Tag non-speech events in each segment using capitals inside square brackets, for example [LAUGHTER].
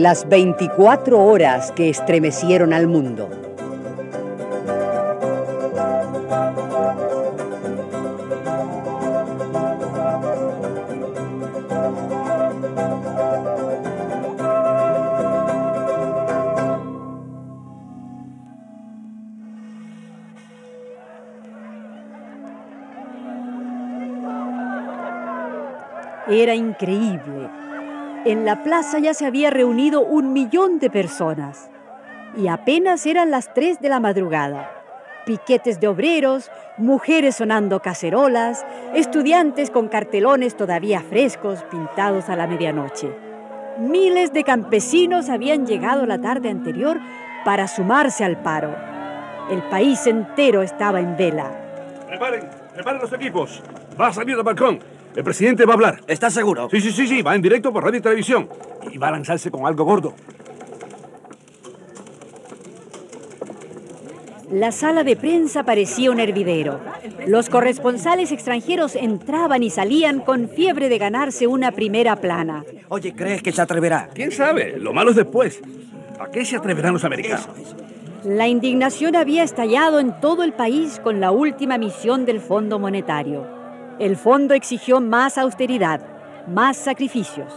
Las 24 horas que estremecieron al mundo. Era increíble. En la plaza ya se había reunido un millón de personas y apenas eran las 3 de la madrugada. Piquetes de obreros, mujeres sonando cacerolas, estudiantes con cartelones todavía frescos pintados a la medianoche. Miles de campesinos habían llegado la tarde anterior para sumarse al paro. El país entero estaba en vela. Preparen, preparen los equipos. Va a salir del balcón. El presidente va a hablar. ¿Estás seguro? Sí, sí, sí, sí. Va en directo por radio y televisión. Y va a lanzarse con algo gordo. La sala de prensa parecía un hervidero. Los corresponsales extranjeros entraban y salían con fiebre de ganarse una primera plana. Oye, ¿crees que se atreverá? ¿Quién sabe? Lo malo es después. ¿A qué se atreverán los americanos? La indignación había estallado en todo el país con la última misión del Fondo Monetario. El fondo exigió más austeridad, más sacrificios,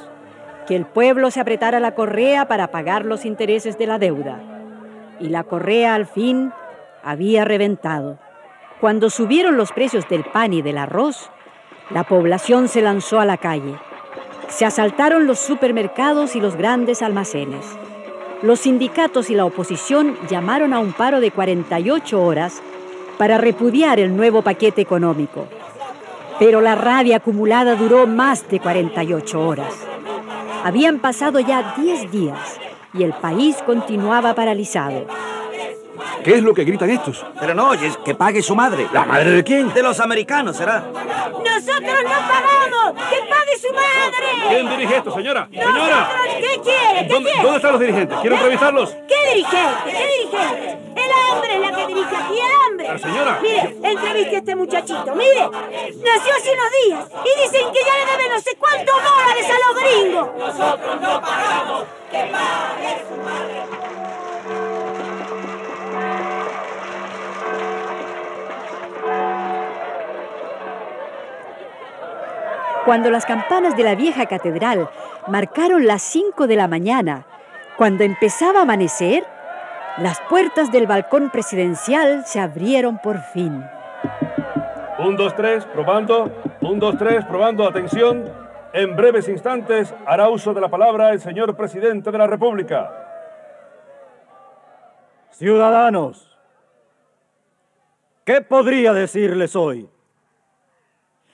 que el pueblo se apretara la correa para pagar los intereses de la deuda. Y la correa al fin había reventado. Cuando subieron los precios del pan y del arroz, la población se lanzó a la calle. Se asaltaron los supermercados y los grandes almacenes. Los sindicatos y la oposición llamaron a un paro de 48 horas para repudiar el nuevo paquete económico. Pero la rabia acumulada duró más de 48 horas. Habían pasado ya 10 días y el país continuaba paralizado. ¿Qué es lo que gritan estos? Pero no oyes, que pague su madre. ¿La madre de quién? De los americanos, será. ¡Nosotros no pagamos! ¡Que pague su madre! ¿Quién dirige esto, señora? ¡Señora! Nosotros- ¿Qué quiere? ¿Qué ¿Dónde, quiere? dónde están los dirigentes? Quiero entrevistarlos. ¿Qué dirigente? ¿Qué dirigente? El hambre es la que dirige aquí, el La señora. Mire, entreviste a este muchachito. Mire, nació hace unos días y dicen que ya le debe no sé cuántos dólares a los gringos. Cuando las campanas de la vieja catedral marcaron las 5 de la mañana, cuando empezaba a amanecer, las puertas del balcón presidencial se abrieron por fin. Un, dos, tres, probando. Un, dos, tres, probando. Atención. En breves instantes hará uso de la palabra el señor presidente de la República. Ciudadanos, ¿qué podría decirles hoy?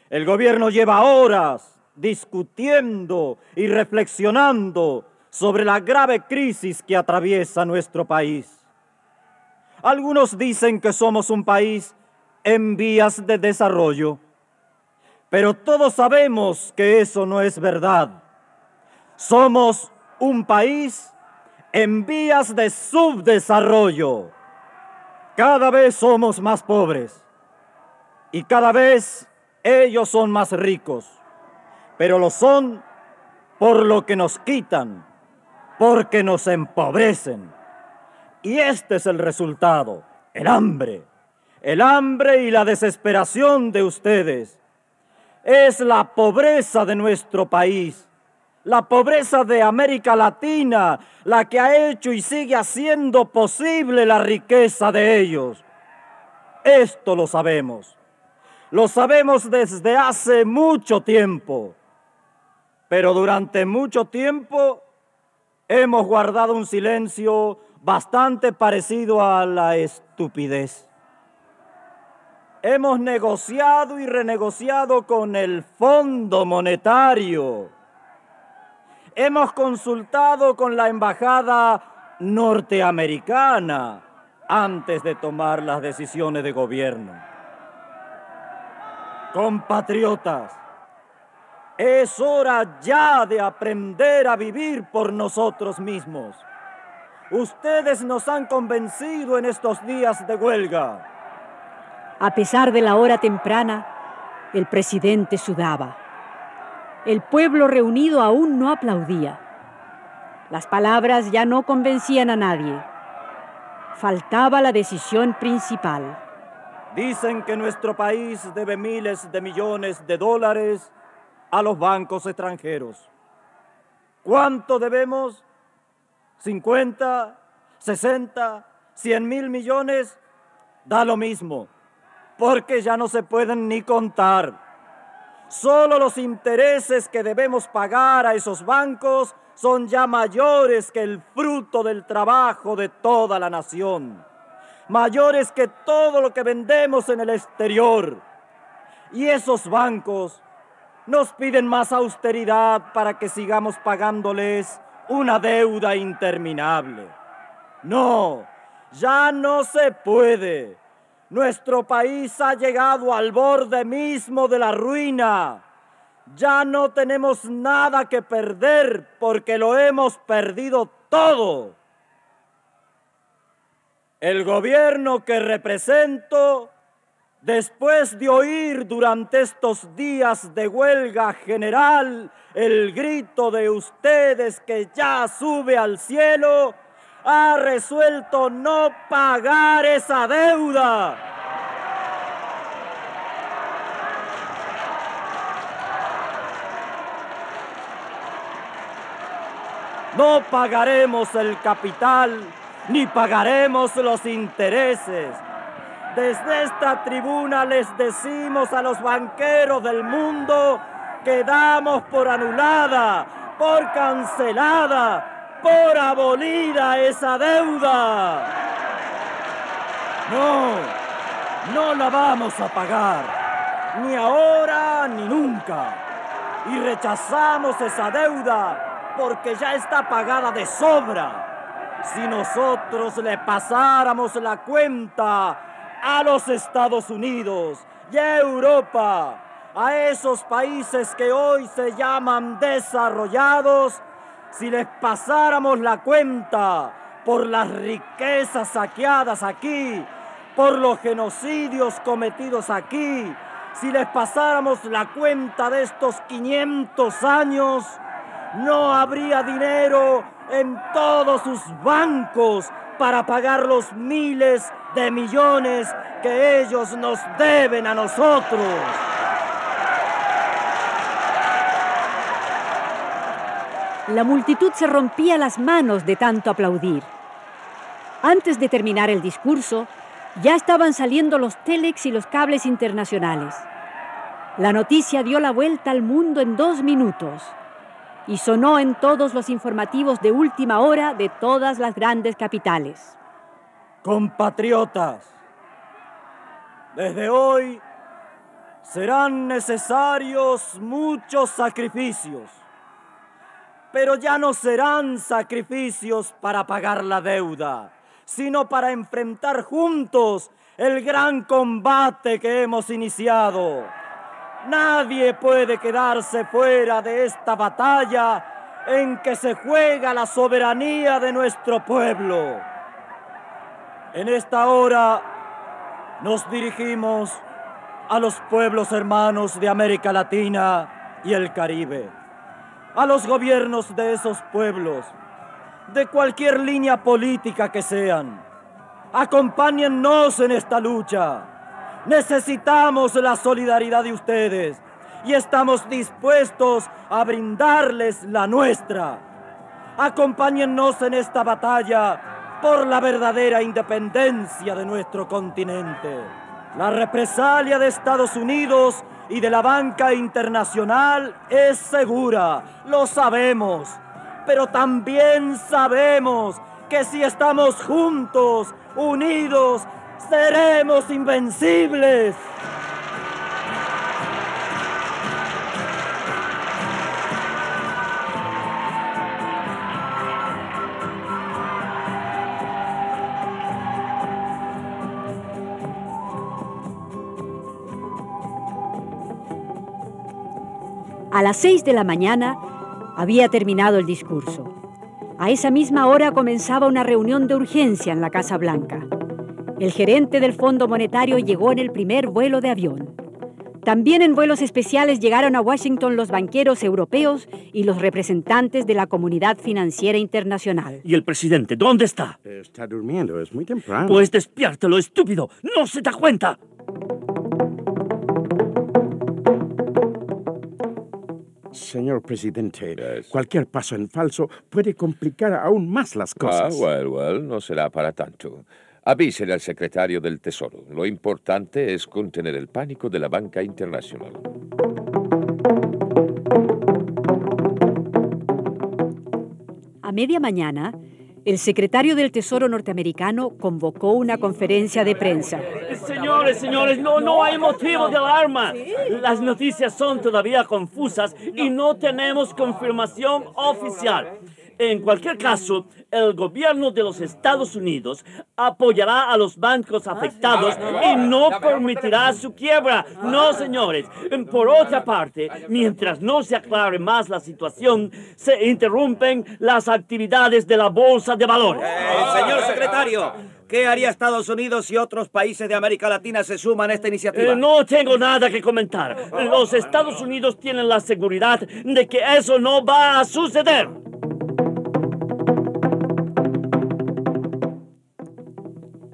El gobierno lleva horas discutiendo y reflexionando sobre la grave crisis que atraviesa nuestro país. Algunos dicen que somos un país en vías de desarrollo, pero todos sabemos que eso no es verdad. Somos un país en vías de subdesarrollo. Cada vez somos más pobres y cada vez ellos son más ricos, pero lo son por lo que nos quitan, porque nos empobrecen. Y este es el resultado, el hambre, el hambre y la desesperación de ustedes. Es la pobreza de nuestro país, la pobreza de América Latina, la que ha hecho y sigue haciendo posible la riqueza de ellos. Esto lo sabemos. Lo sabemos desde hace mucho tiempo. Pero durante mucho tiempo hemos guardado un silencio bastante parecido a la estupidez. Hemos negociado y renegociado con el Fondo Monetario. hemos consultado con la embajada norteamericana antes de tomar las decisiones de gobierno. Compatriotas, es hora ya de aprender a vivir por nosotros mismos. Ustedes nos han convencido en estos días de huelga. A pesar de la hora temprana, el presidente sudaba. El pueblo reunido aún no aplaudía. Las palabras ya no convencían a nadie. Faltaba la decisión principal. Dicen que nuestro país debe miles de millones de dólares a los bancos extranjeros. ¿Cuánto debemos? ¿50, 60, 100 mil millones? Da lo mismo, porque ya no se pueden ni contar. Solo los intereses que debemos pagar a esos bancos son ya mayores que el fruto del trabajo de toda la nación mayores que todo lo que vendemos en el exterior. Y esos bancos nos piden más austeridad para que sigamos pagándoles una deuda interminable. No, ya no se puede. Nuestro país ha llegado al borde mismo de la ruina. Ya no tenemos nada que perder porque lo hemos perdido todo. El gobierno que represento, después de oír durante estos días de huelga general el grito de ustedes que ya sube al cielo, ha resuelto no pagar esa deuda. No pagaremos el capital ni pagaremos los intereses. Desde esta tribuna les decimos a los banqueros del mundo que damos por anulada, por cancelada, por abolida esa deuda. No, no la vamos a pagar, ni ahora ni nunca. Y rechazamos esa deuda porque ya está pagada de sobra si nosotros le pasáramos la cuenta a los Estados Unidos y a Europa, a esos países que hoy se llaman desarrollados, si les pasáramos la cuenta por las riquezas saqueadas aquí, por los genocidios cometidos aquí, si les pasáramos la cuenta de estos 500 años, no habría dinero en todos sus bancos para pagar los miles de millones que ellos nos deben a nosotros. La multitud se rompía las manos de tanto aplaudir. Antes de terminar el discurso, ya estaban saliendo los telex y los cables internacionales. La noticia dio la vuelta al mundo en dos minutos y sonó en todos los informativos de última hora de todas las grandes capitales. Compatriotas, desde hoy serán necesarios muchos sacrificios, pero ya no serán sacrificios para pagar la deuda, sino para enfrentar juntos el gran combate que hemos iniciado Nadie puede quedarse fuera de esta batalla en que se juega la soberanía de nuestro pueblo. En esta hora nos dirigimos a los pueblos hermanos de América Latina y el Caribe, a los gobiernos de esos pueblos, de cualquier línea política que sean. Acompáñennos en esta lucha Necesitamos la solidaridad de ustedes y estamos dispuestos a brindarles la nuestra. Acompáñennos en esta batalla por la verdadera independencia de nuestro continente. La represalia de Estados Unidos y de la banca internacional es segura, lo sabemos, pero también sabemos que si estamos juntos, unidos seremos invencibles. A las seis de la mañana había terminado el discurso. A esa misma hora comenzaba una reunión de urgencia en la Casa Blanca. El gerente del Fondo Monetario llegó en el primer vuelo de avión. También en vuelos especiales llegaron a Washington los banqueros europeos y los representantes de la comunidad financiera internacional. ¿Y el presidente dónde está? Está durmiendo, es muy temprano. Pues despiértelo, estúpido. ¿No se da cuenta? Señor presidente, cualquier paso en falso puede complicar aún más las Ah, cosas. well, well, no será para tanto. Avísele al secretario del Tesoro. Lo importante es contener el pánico de la banca internacional. A media mañana, el secretario del Tesoro norteamericano convocó una conferencia de prensa. Señores, señores, no, no hay motivo de alarma. Las noticias son todavía confusas y no tenemos confirmación oficial. En cualquier caso, el gobierno de los Estados Unidos apoyará a los bancos afectados y no permitirá su quiebra. No, señores. Por otra parte, mientras no se aclare más la situación, se interrumpen las actividades de la Bolsa de Valores. Eh, señor secretario, ¿qué haría Estados Unidos si otros países de América Latina se suman a esta iniciativa? Eh, no tengo nada que comentar. Los Estados Unidos tienen la seguridad de que eso no va a suceder.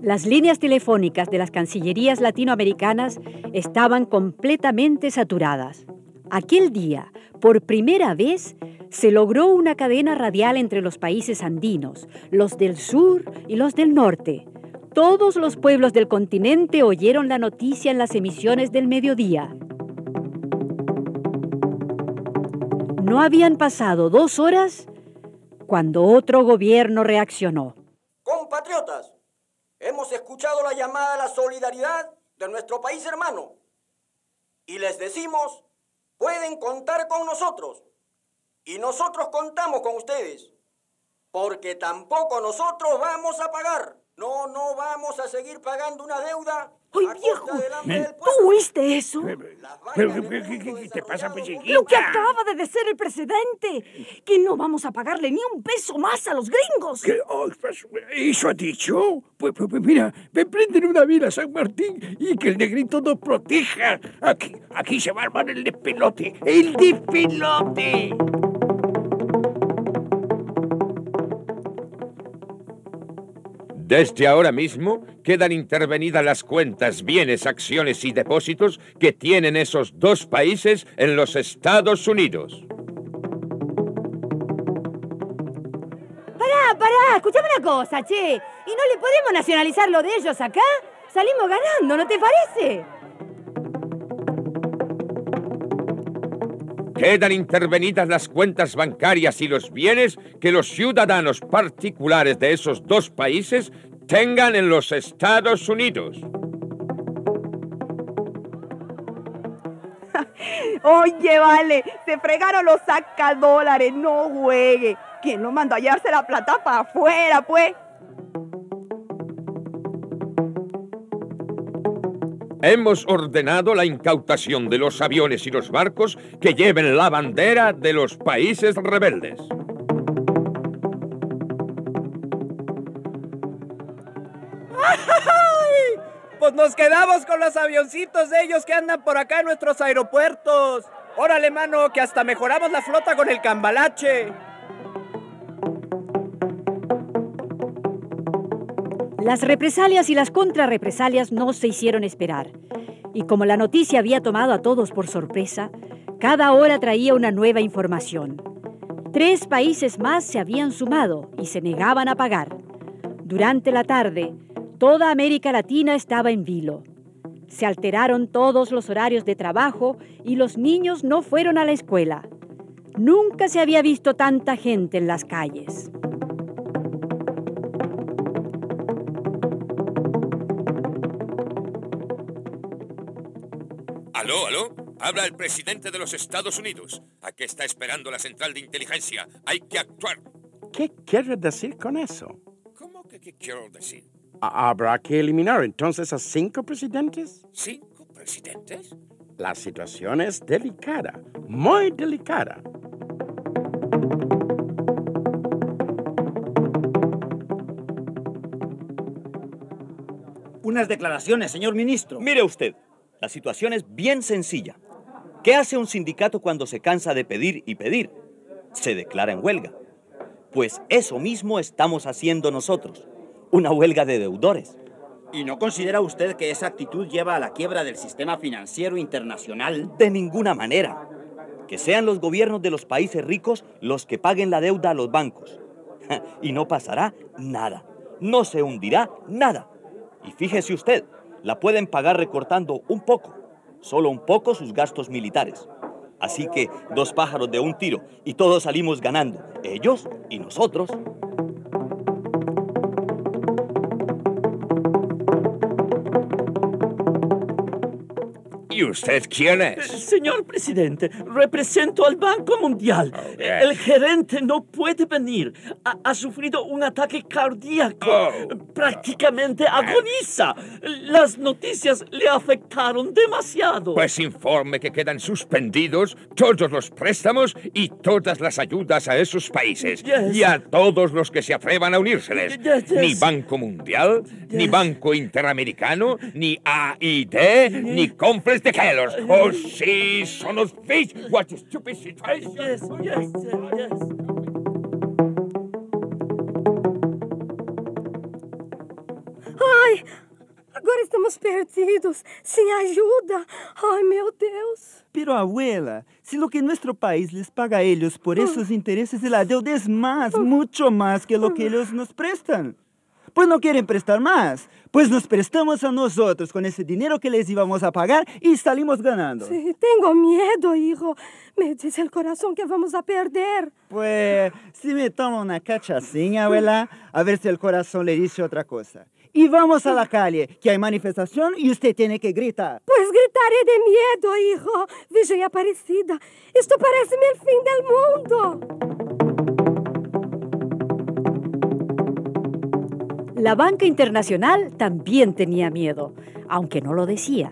Las líneas telefónicas de las cancillerías latinoamericanas estaban completamente saturadas. Aquel día, por primera vez, se logró una cadena radial entre los países andinos, los del sur y los del norte. Todos los pueblos del continente oyeron la noticia en las emisiones del mediodía. No habían pasado dos horas cuando otro gobierno reaccionó. Compatriotas, hemos escuchado la llamada a la solidaridad de nuestro país hermano y les decimos, pueden contar con nosotros y nosotros contamos con ustedes, porque tampoco nosotros vamos a pagar. No, no vamos a seguir pagando una deuda. ¡Ay, a viejo! ¿Tú oíste eso? ¿qué- te pasa, desarrollado pues, Lo que acaba de decir el presidente, que no vamos a pagarle ni un peso más a los gringos. ¿Qué? Oh, pues, ¿Eso ha dicho? Pues, pues, mira, me prenden una vela San Martín y que el negrito nos proteja. Aquí, aquí se va a armar el despelote. ¡El despelote! Desde ahora mismo quedan intervenidas las cuentas, bienes, acciones y depósitos que tienen esos dos países en los Estados Unidos. Pará, pará, escuchame una cosa, che. ¿Y no le podemos nacionalizar lo de ellos acá? Salimos ganando, ¿no te parece? Quedan intervenidas las cuentas bancarias y los bienes que los ciudadanos particulares de esos dos países tengan en los Estados Unidos. [LAUGHS] Oye, vale, se fregaron los sacadólares, no juegue. ¿Quién lo mandó a llevarse la plata para afuera, pues? Hemos ordenado la incautación de los aviones y los barcos que lleven la bandera de los países rebeldes. ¡Ay! Pues nos quedamos con los avioncitos de ellos que andan por acá en nuestros aeropuertos. Órale, mano, que hasta mejoramos la flota con el cambalache. Las represalias y las contrarrepresalias no se hicieron esperar. Y como la noticia había tomado a todos por sorpresa, cada hora traía una nueva información. Tres países más se habían sumado y se negaban a pagar. Durante la tarde, toda América Latina estaba en vilo. Se alteraron todos los horarios de trabajo y los niños no fueron a la escuela. Nunca se había visto tanta gente en las calles. Aló, aló. Habla el presidente de los Estados Unidos. ¿A qué está esperando la central de inteligencia? Hay que actuar. ¿Qué quiere decir con eso? ¿Cómo que qué quiero decir? ¿Ha- ¿Habrá que eliminar entonces a cinco presidentes? ¿Cinco presidentes? La situación es delicada, muy delicada. Unas declaraciones, señor ministro. Mire usted, la situación es bien sencilla. ¿Qué hace un sindicato cuando se cansa de pedir y pedir? Se declara en huelga. Pues eso mismo estamos haciendo nosotros, una huelga de deudores. ¿Y no considera usted que esa actitud lleva a la quiebra del sistema financiero internacional? De ninguna manera. Que sean los gobiernos de los países ricos los que paguen la deuda a los bancos. [LAUGHS] Y no pasará nada. No se hundirá nada. Y fíjese usted, la pueden pagar recortando un poco, solo un poco sus gastos militares. Así que dos pájaros de un tiro y todos salimos ganando, ellos y nosotros. ¿Y usted quién es? Señor presidente, represento al Banco Mundial. El gerente no puede venir. Ha, ha sufrido un ataque cardíaco. Oh. Prácticamente agoniza. Las noticias le afectaron demasiado. Pues informe que quedan suspendidos todos los préstamos y todas las ayudas a esos países. Yes. Y a todos los que se atrevan a unírseles. Yes, yes. Ni Banco Mundial, ni Banco Interamericano, ni AID, ni Complex de Kellogg. Oh, sí, son of fish. What a stupid situation. Yes, yes, yes. Ai, agora estamos perdidos, sem ajuda. Ai, meu Deus. Pero abuela, si lo que nuestro país les paga a ellos por esos intereses de la deuda es más, mucho más que lo que ellos nos prestan. Pues no quieren prestar más. Pues nos prestamos a nosotros con ese dinero que les íbamos a pagar y salimos ganando. Sí, tengo miedo, hijo. Me dice el corazón que vamos a perder. Pues si me tomo una cachacinha, abuela, a ver si el corazón le dice otra cosa. Y vamos a la calle, que hay manifestación y usted tiene que gritar. Pues gritaré de miedo, hijo. Virgem Aparecida, esto parece el fin del mundo. La banca internacional también tenía miedo, aunque no lo decía.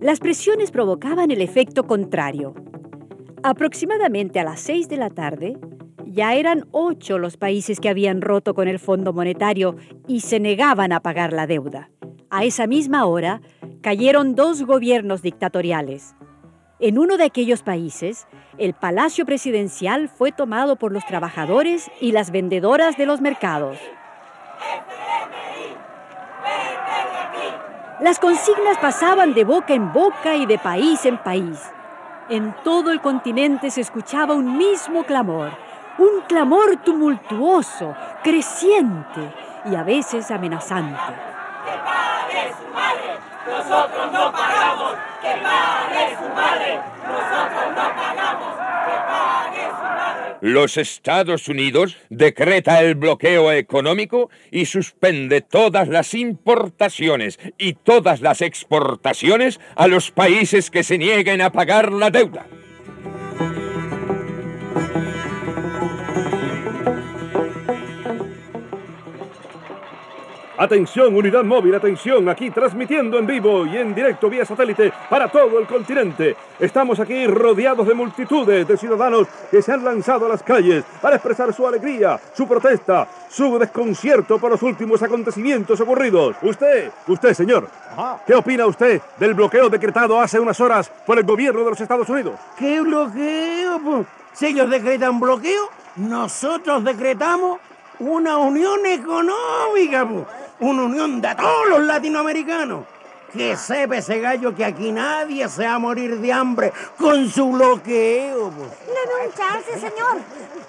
Las presiones provocaban el efecto contrario. Aproximadamente a las seis de la tarde, ya eran ocho los países que habían roto con el Fondo Monetario y se negaban a pagar la deuda. A esa misma hora, cayeron dos gobiernos dictatoriales. En uno de aquellos países, el Palacio Presidencial fue tomado por los trabajadores y las vendedoras de los mercados. Las consignas pasaban de boca en boca y de país en país. En todo el continente se escuchaba un mismo clamor, un clamor tumultuoso, creciente y a veces amenazante. Nosotros no pagamos, que pague su madre. Nosotros no pagamos, que pague su madre. Los Estados Unidos decreta el bloqueo económico y suspende todas las importaciones y todas las exportaciones a los países que se nieguen a pagar la deuda. Atención, unidad móvil, atención, aquí transmitiendo en vivo y en directo vía satélite para todo el continente. Estamos aquí rodeados de multitudes de ciudadanos que se han lanzado a las calles para expresar su alegría, su protesta, su desconcierto por los últimos acontecimientos ocurridos. Usted, usted, señor, ¿qué opina usted del bloqueo decretado hace unas horas por el gobierno de los Estados Unidos? ¿Qué bloqueo? Si ellos decretan bloqueo, nosotros decretamos una unión económica, po. Una unión de todos los latinoamericanos. Que sepa ese gallo que aquí nadie se va a morir de hambre con su bloqueo. Le doy un chance, señor.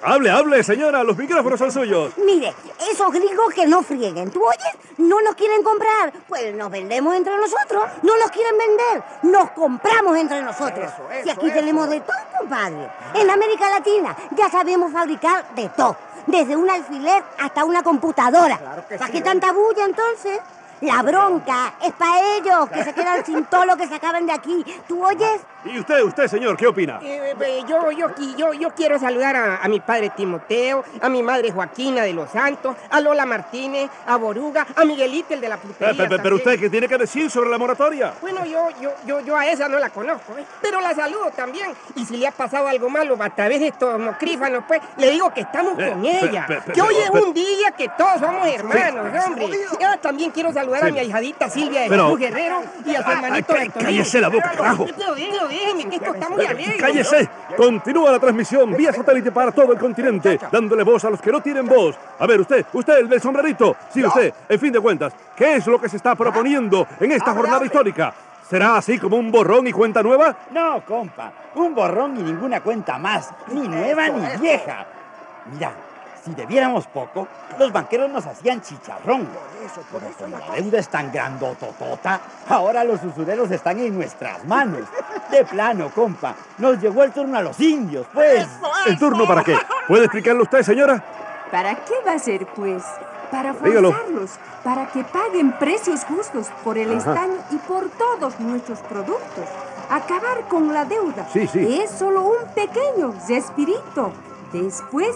Hable, hable, señora, los micrófonos son suyos. Mire, esos gringos que no frieguen, ¿tú oyes? No nos quieren comprar. Pues nos vendemos entre nosotros. No nos quieren vender. Nos compramos entre nosotros. y aquí tenemos de todo, compadre. En América Latina ya sabemos fabricar de todo. Desde un alfiler hasta una computadora. ¿Para qué tanta bulla entonces? La bronca es para ellos, que se quedan sin todo lo que se acaban de aquí. ¿Tú oyes? ¿Y usted, usted, señor, qué opina? Eh, eh, yo, yo, yo, yo quiero saludar a, a mi padre Timoteo, a mi madre Joaquina de los Santos, a Lola Martínez, a Boruga, a Miguelito, el de la Eh, pe- pero usted, ¿qué tiene que decir sobre la moratoria? Bueno, yo, yo, yo, yo a esa no la conozco, ¿eh? pero la saludo también. Y si le ha pasado algo malo a través de estos mocrífanos, pues le digo que estamos Eh, con pe- ella. pe- pe- que hoy es un día que todos somos hermanos, Sí. hombre. Yo también quiero saludar A mi ahijadita Silvia de Pero- Jesús Guerrero y a su Ah, hermanito ah, Héctor. cállese la boca, carajo. Pero déjeme, déjeme, que esto está muy alegre. ¡Cállese! Continúa la transmisión vía satélite para todo el continente, dándole voz a los que no tienen voz. A ver, usted, usted, el del sombrerito. Sí, usted, en fin de cuentas, ¿qué es lo que se está proponiendo en esta jornada histórica? ¿Será así como un borrón y cuenta nueva? No, compa, un borrón y ninguna cuenta más, ni nueva ni vieja. Mira, si debiéramos poco, los banqueros nos hacían chicharrón. Pero como la deuda es tan grandototota, ahora los usureros están en nuestras manos. De plano, compa, nos llegó el turno a los indios, pues. ¿El turno para qué? ¿Puede explicarlo usted, señora? ¿Para qué va a ser, pues? Para Dígalo. forzarlos, para que paguen precios justos por el Ajá. estaño y por todos nuestros productos. Acabar con la deuda Sí, sí. es solo un pequeño respirito. Después,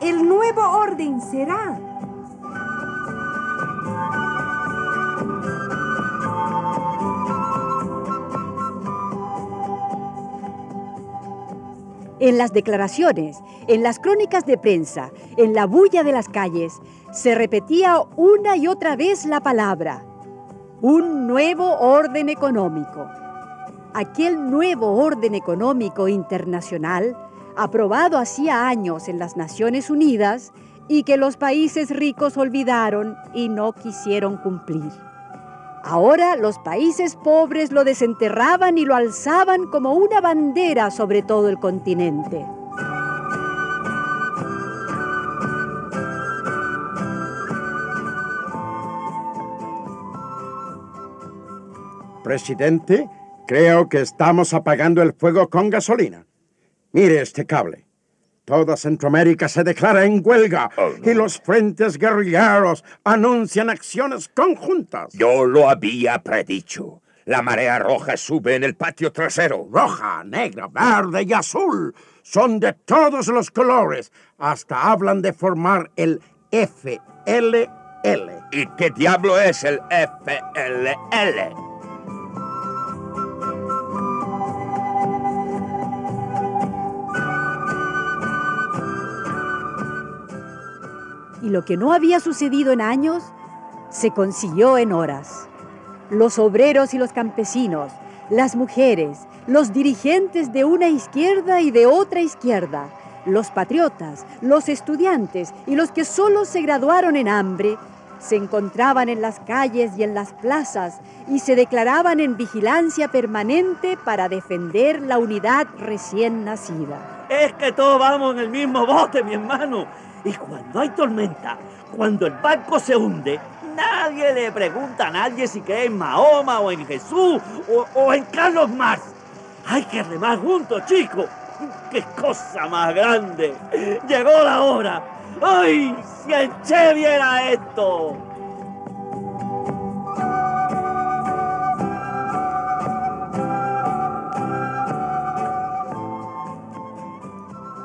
el nuevo orden será. En las declaraciones, en las crónicas de prensa, en la bulla de las calles, se repetía una y otra vez la palabra, un nuevo orden económico. Aquel nuevo orden económico internacional, aprobado hacía años en las Naciones Unidas y que los países ricos olvidaron y no quisieron cumplir. Ahora los países pobres lo desenterraban y lo alzaban como una bandera sobre todo el continente. Presidente, creo que estamos apagando el fuego con gasolina. Mire este cable. Toda Centroamérica se declara en huelga y los frentes guerrilleros anuncian acciones conjuntas. Yo lo había predicho. La marea roja sube en el patio trasero. Roja, negra, verde y azul. Son de todos los colores. Hasta hablan de formar el FLL. ¿Y qué diablo es el FLL? Y lo que no había sucedido en años, se consiguió en horas. Los obreros y los campesinos, las mujeres, los dirigentes de una izquierda y de otra izquierda, los patriotas, los estudiantes y los que solo se graduaron en hambre, se encontraban en las calles y en las plazas y se declaraban en vigilancia permanente para defender la unidad recién nacida. Es que todos vamos en el mismo bote, mi hermano. Y cuando hay tormenta, cuando el barco se hunde, nadie le pregunta a nadie si cree en Mahoma o en Jesús o, en Carlos Marx. Hay que remar juntos, chicos. ¡Qué cosa más grande! Llegó la hora. ¡Ay! Si el Che viera esto.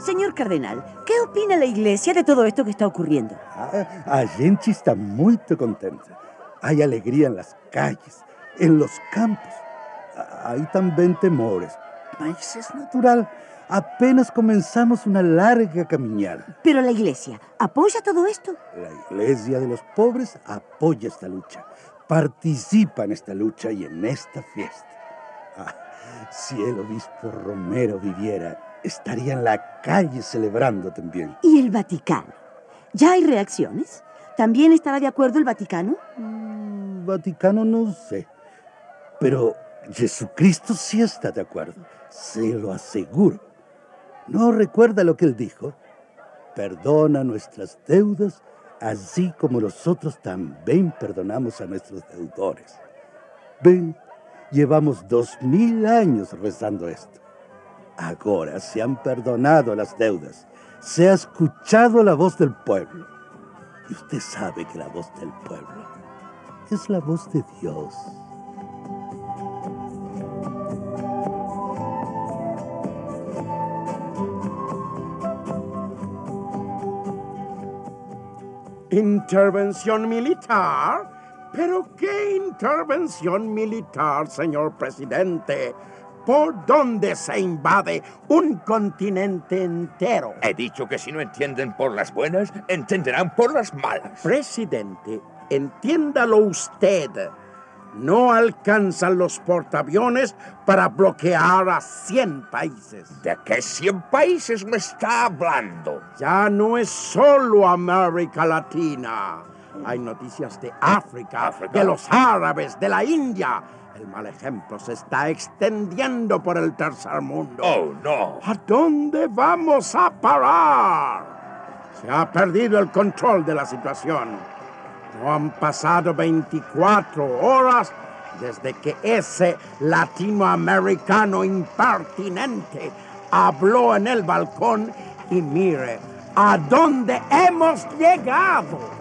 Señor cardenal, ¿qué opina la iglesia de todo esto que está ocurriendo? Ah, a gente está muy contenta. Hay alegría en las calles, en los campos. Hay también temores, mas es natural. Apenas comenzamos una larga caminata. Pero la iglesia, ¿apoya todo esto? La iglesia de los pobres apoya esta lucha, participa en esta lucha y en esta fiesta. Ah, si el obispo Romero viviera, estaría en la calle celebrando también. ¿Y el Vaticano? ¿Ya hay reacciones? ¿También estará de acuerdo el Vaticano? El Vaticano no sé, pero Jesucristo sí está de acuerdo, se lo aseguro. ¿No recuerda lo que él dijo? Perdona nuestras deudas, así como nosotros también perdonamos a nuestros deudores. Ven, llevamos dos mil años rezando esto. Ahora se han perdonado las deudas, se ha escuchado la voz del pueblo. Y usted sabe que la voz del pueblo es la voz de Dios. Intervención militar. Pero qué intervención militar, señor presidente. ¿Por dónde se invade un continente entero? He dicho que si no entienden por las buenas, entenderán por las malas. Presidente, entiéndalo usted. No alcanzan los portaaviones para bloquear a 100 países. ¿De qué 100 países me está hablando? Ya no es solo América Latina. Hay noticias de África, de los árabes, de la India. El mal ejemplo se está extendiendo por el tercer mundo. Oh, no. ¿A dónde vamos a parar? Se ha perdido el control de la situación. No han pasado 24 horas desde que ese latinoamericano impertinente habló en el balcón y mire a dónde hemos llegado.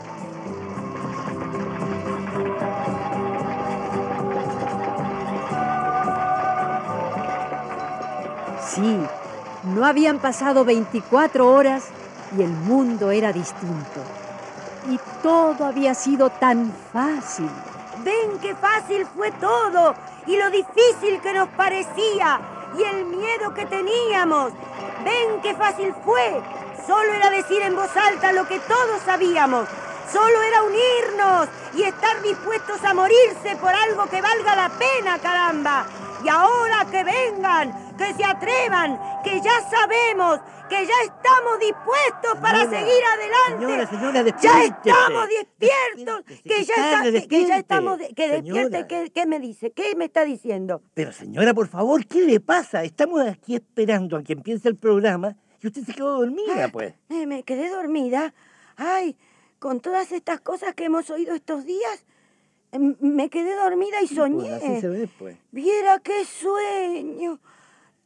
No habían pasado 24 horas y el mundo era distinto. Y todo había sido tan fácil. Ven qué fácil fue todo y lo difícil que nos parecía y el miedo que teníamos. Ven qué fácil fue. Solo era decir en voz alta lo que todos sabíamos. Solo era unirnos y estar dispuestos a morirse por algo que valga la pena, caramba. Y ahora que vengan, que se atrevan, que ya sabemos, que ya estamos dispuestos para seguir adelante. Señora, señora, ya estamos despiertos, que ya, está- Despiértese, que ya estamos, de- que despierte, ¿qué, qué me dice? ¿Qué me está diciendo? Pero señora, por favor, ¿qué le pasa? Estamos aquí esperando a que empiece el programa y usted se quedó dormida, pues. Eh, me quedé dormida. Ay, con todas estas cosas que hemos oído estos días, em, me quedé dormida y soñé. Pues así se ve, pues. Viera qué sueño.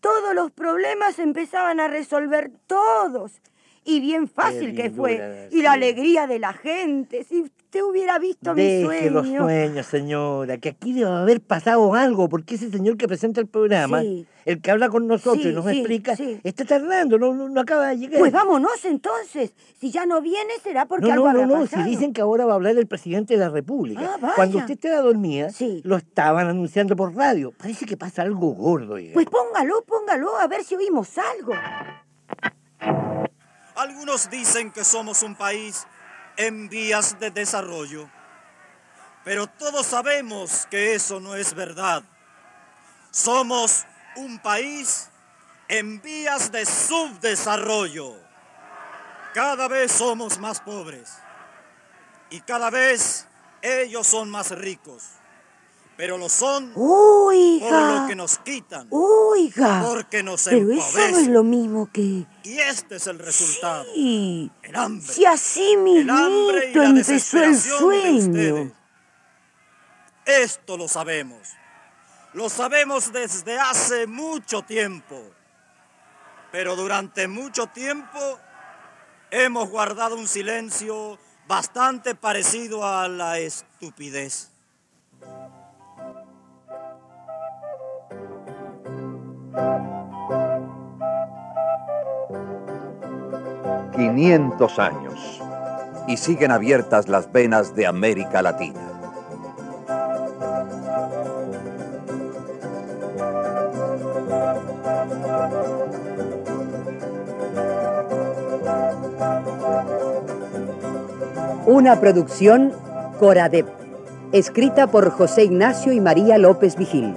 Todos los problemas empezaban a resolver todos. Y bien fácil que fue. Y la alegría de la gente. Si usted hubiera visto mi Deje los sueño. sueños, señora, que aquí debe haber pasado algo, porque ese señor que presenta el programa, Sí. el que habla con nosotros Sí, y nos sí, explica, está tardando, no, no, no acaba de llegar. Pues vámonos entonces. Si ya no viene, será porque no, algo no, no, habrá no, si dicen que ahora va a hablar el presidente de la República. Ah. Cuando usted estaba dormida, lo estaban anunciando por radio. Parece que pasa algo gordo. Pues póngalo, póngalo, a ver si oímos algo. Algunos dicen que somos un país en vías de desarrollo, pero todos sabemos que eso no es verdad. Somos un país en vías de subdesarrollo. Cada vez somos más pobres y cada vez ellos son más ricos, pero lo son Oiga. por lo que nos quitan, Oiga. porque nos Pero eso no es empobrecen. lo mismo que... Y este es el resultado. Sí. El hambre. Si así El hambre y mismito la empezó el de sueño. Esto lo sabemos. Lo sabemos desde hace mucho tiempo. Pero durante mucho tiempo hemos guardado un silencio bastante parecido a la estupidez. 500 años y siguen abiertas las venas de América Latina. Una producción Coradep, escrita por José Ignacio y María López Vigil.